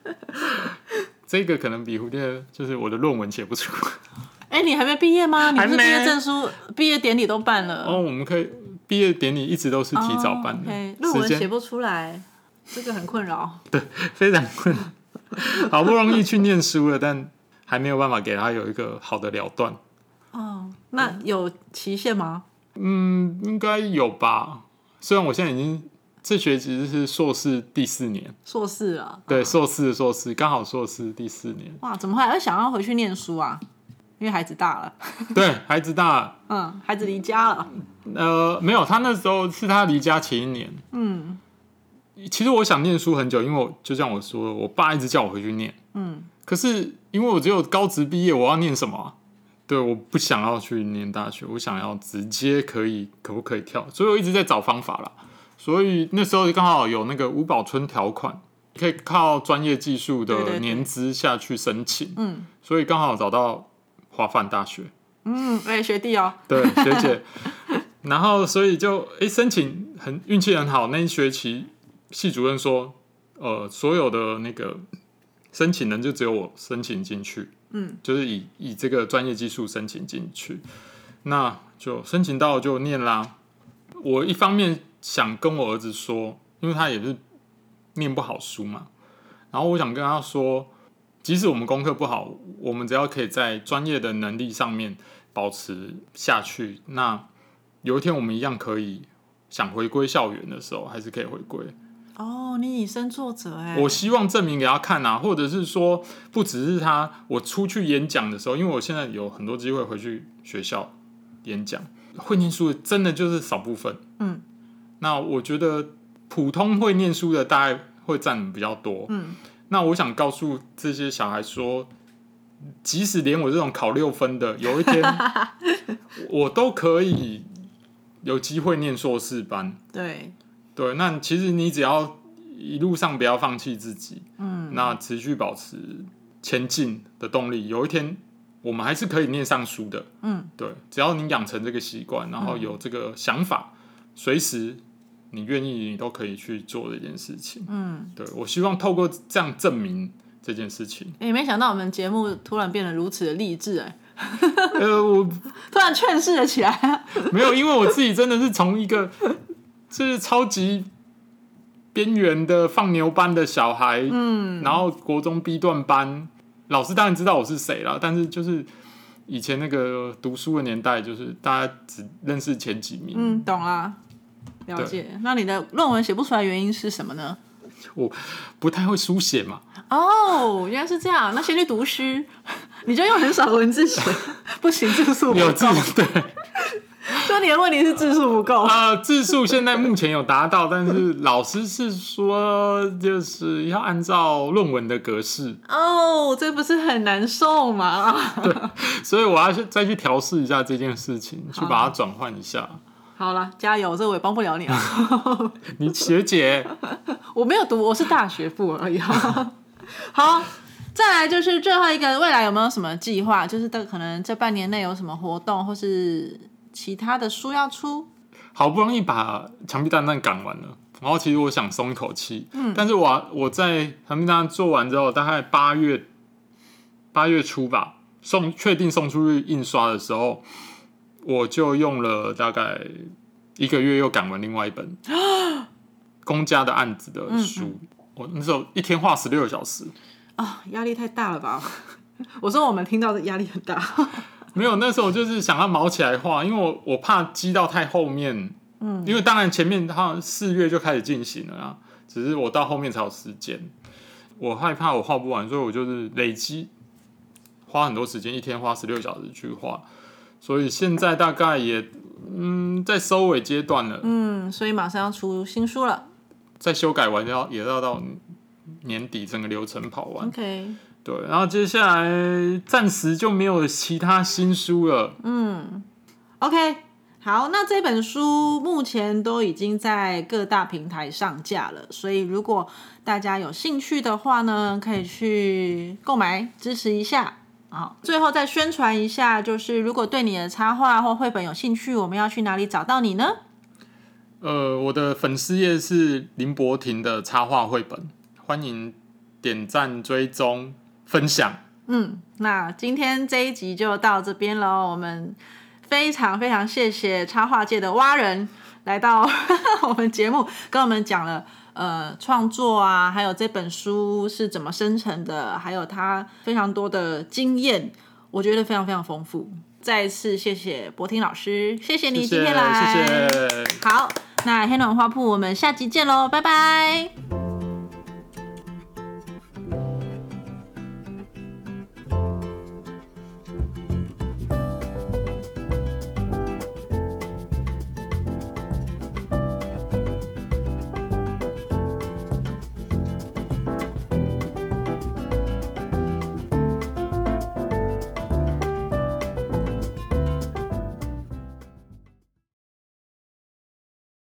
这个可能比蝴蝶就是我的论文写不出。哎、你还没毕业吗？你不是还没毕业证书、毕业典礼都办了？哦，我们可以毕业典礼一直都是提早办的，论文写不出来，这个很困扰。对非常困扰。好不容易去念书了，但还没有办法给他有一个好的了断。哦，那有期限吗？嗯，应该有吧。虽然我现在已经这学期是硕士第四年，硕士啊，对，硕士的硕士刚好硕士第四年。哇，怎么还会想要回去念书啊？因为孩子大了，对，孩子大了，嗯，孩子离家了，呃，没有，他那时候是他离家前一年。嗯其实我想念书很久，因为我就像我说的，我爸一直叫我回去念。嗯，可是因为我只有高职毕业，我要念什么啊、对，我不想要去念大学，我想要直接可以可不可以跳，所以我一直在找方法啦。所以那时候刚好有那个五保村条款，可以靠专业技术的年资下去申请，嗯。所以刚好找到华范大学，嗯，哎、学弟哦，对学姐，然后所以就诶申请很运气很好，那一学期系主任说，呃，所有的那个申请人就只有我申请进去，嗯，就是以以这个专业技术申请进去，那就申请到就念啦。我一方面想跟我儿子说，因为他也是念不好书嘛，然后我想跟他说，即使我们功课不好，我们只要可以在专业的能力上面保持下去，那有一天我们一样可以想回归校园的时候，还是可以回归。哦，你以身作则哎，我希望证明给他看啊，或者是说，不只是他，我出去演讲的时候，因为我现在有很多机会回去学校演讲，会念书真的就是少部分。嗯，那我觉得普通会念书的大概会占比较多。嗯，那我想告诉这些小孩说，即使连我这种考六分的，有一天 我都可以有机会念硕士班。对，对，那其实你只要一路上不要放弃自己，嗯，那持续保持前进的动力，有一天我们还是可以念上书的。嗯，对，只要你养成这个习惯，然后有这个想法，随时你愿意，你都可以去做这件事情。嗯，对我希望透过这样证明这件事情。哎、没想到我们节目突然变得如此的励志哎，呃，我 突然劝世了起来。没有，因为我自己真的是从一个就是超级边缘的放牛班的小孩，嗯，然后国中 B 段班，老师当然知道我是谁了，但是就是以前那个读书的年代，就是大家只认识前几名，嗯，懂啦。了解。那你的论文写不出来原因是什么呢？我不太会书写嘛。哦，原来是这样。那先去读诗，你就用很少的文字写，不行，字数不有字够。对 说你的问题是字数不够。啊，字数现在目前有达到，但是老师是说就是要按照论文的格式，哦，这不是很难受吗？所以我要去再去调试一下这件事情，去把它转换一下。好了，加油，这我也帮不了你啊。你学姐，我没有读，我是大学部而已。好，再来就是最后一个，未来有没有什么计划？就是这可能这半年内有什么活动，或是其他的书要出？好不容易把墙壁蛋蛋赶完了，然后其实我想松一口气，嗯，但是我我在墙壁蛋蛋做完之后，大概八月八月初吧，送确定送出去印刷的时候，我就用了大概一个月又赶完另外一本 公家的案子的书。我那时候一天画十六个小时，啊、压力太大了吧？我说我们听到的压力很大。没有，那时候就是想要毛起来画，因为我我怕积到太后面，嗯，因为当然前面它四月就开始进行了啊，只是我到后面才有时间，我害怕我画不完，所以我就是累积花很多时间，一天花十六小时去画，所以现在大概也嗯在收尾阶段了，嗯，所以马上要出新书了。在修改完要也要到年底整个流程跑完，OK，对，然后接下来暂时就没有其他新书了，嗯 OK，好，那这本书目前都已经在各大平台上架了，所以如果大家有兴趣的话呢，可以去购买支持一下。好，最后再宣传一下，就是如果对你的插画或绘本有兴趣，我们要去哪里找到你呢？呃，我的粉丝页是林博婷的插画绘本，欢迎点赞、追踪、分享。嗯，那今天这一集就到这边喽。我们非常非常谢谢插画界的蛙人来到 我们节目，跟我们讲了呃创作啊，还有这本书是怎么生成的，还有他非常多的经验，我觉得非常非常丰富。再一次谢谢博婷老师，谢谢你今天来，谢谢。好，那黑暖花铺我们下集见喽，拜拜。